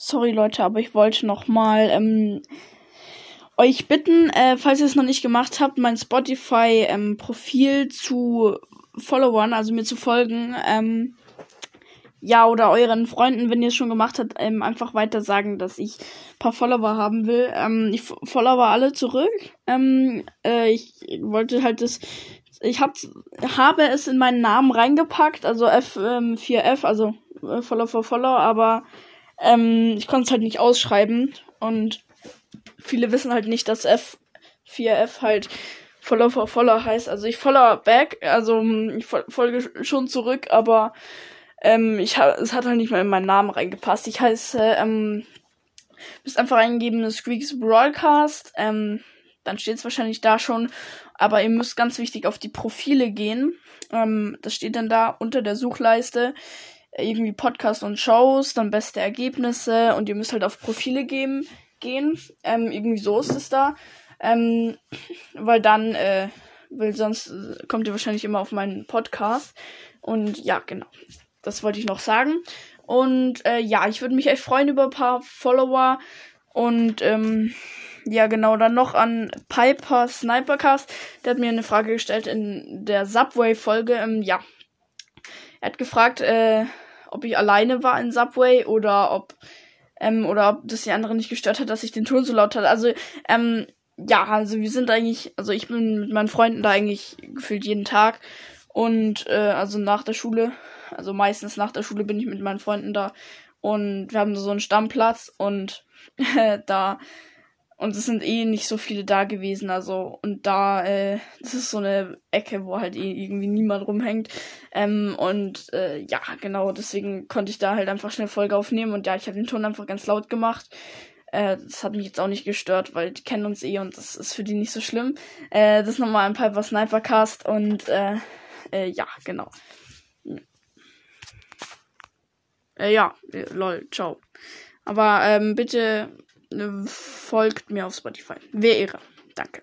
sorry Leute, aber ich wollte noch mal ähm, euch bitten, äh, falls ihr es noch nicht gemacht habt, mein Spotify-Profil ähm, zu Followern, also mir zu folgen. Ähm, ja, oder euren Freunden, wenn ihr es schon gemacht habt, ähm, einfach weiter sagen, dass ich paar Follower haben will. Ähm, ich follower alle zurück. Ähm, äh, ich wollte halt das. Ich hab, habe es in meinen Namen reingepackt, also F4F, ähm, also äh, Follow for Follow, aber ähm, ich konnte es halt nicht ausschreiben. Und viele wissen halt nicht, dass F4F halt Follow for Follow heißt. Also ich follow back, also ich folge schon zurück, aber ähm, ich hab, es hat halt nicht mal in meinen Namen reingepasst. Ich heiße, ähm, müsst einfach eingeben, Squeaks Broadcast, ähm, dann steht es wahrscheinlich da schon. Aber ihr müsst ganz wichtig auf die Profile gehen. Ähm, das steht dann da unter der Suchleiste. Irgendwie Podcast und Shows, dann beste Ergebnisse und ihr müsst halt auf Profile geben, gehen. Ähm, irgendwie so ist es da. Ähm, weil dann, äh, weil sonst äh, kommt ihr wahrscheinlich immer auf meinen Podcast. Und ja, genau das wollte ich noch sagen. Und äh, ja, ich würde mich echt freuen über ein paar Follower. Und ähm, ja, genau, dann noch an Piper Snipercast. Der hat mir eine Frage gestellt in der Subway-Folge. Ähm, ja. Er hat gefragt, äh, ob ich alleine war in Subway oder ob, ähm, oder ob das die anderen nicht gestört hat, dass ich den Ton so laut hatte. Also, ähm, ja, also wir sind eigentlich, also ich bin mit meinen Freunden da eigentlich gefühlt jeden Tag. Und äh, also nach der Schule also meistens nach der Schule bin ich mit meinen Freunden da und wir haben so einen Stammplatz und da und es sind eh nicht so viele da gewesen, also und da äh, das ist so eine Ecke, wo halt eh irgendwie niemand rumhängt ähm, und äh, ja genau deswegen konnte ich da halt einfach schnell Folge aufnehmen und ja ich habe den Ton einfach ganz laut gemacht. Äh, das hat mich jetzt auch nicht gestört, weil die kennen uns eh und das ist für die nicht so schlimm. Äh, das nochmal ein Piper Snipercast und äh, äh, ja genau. Äh, ja, äh, lol, ciao. Aber ähm, bitte folgt mir auf Spotify. Wäre Danke.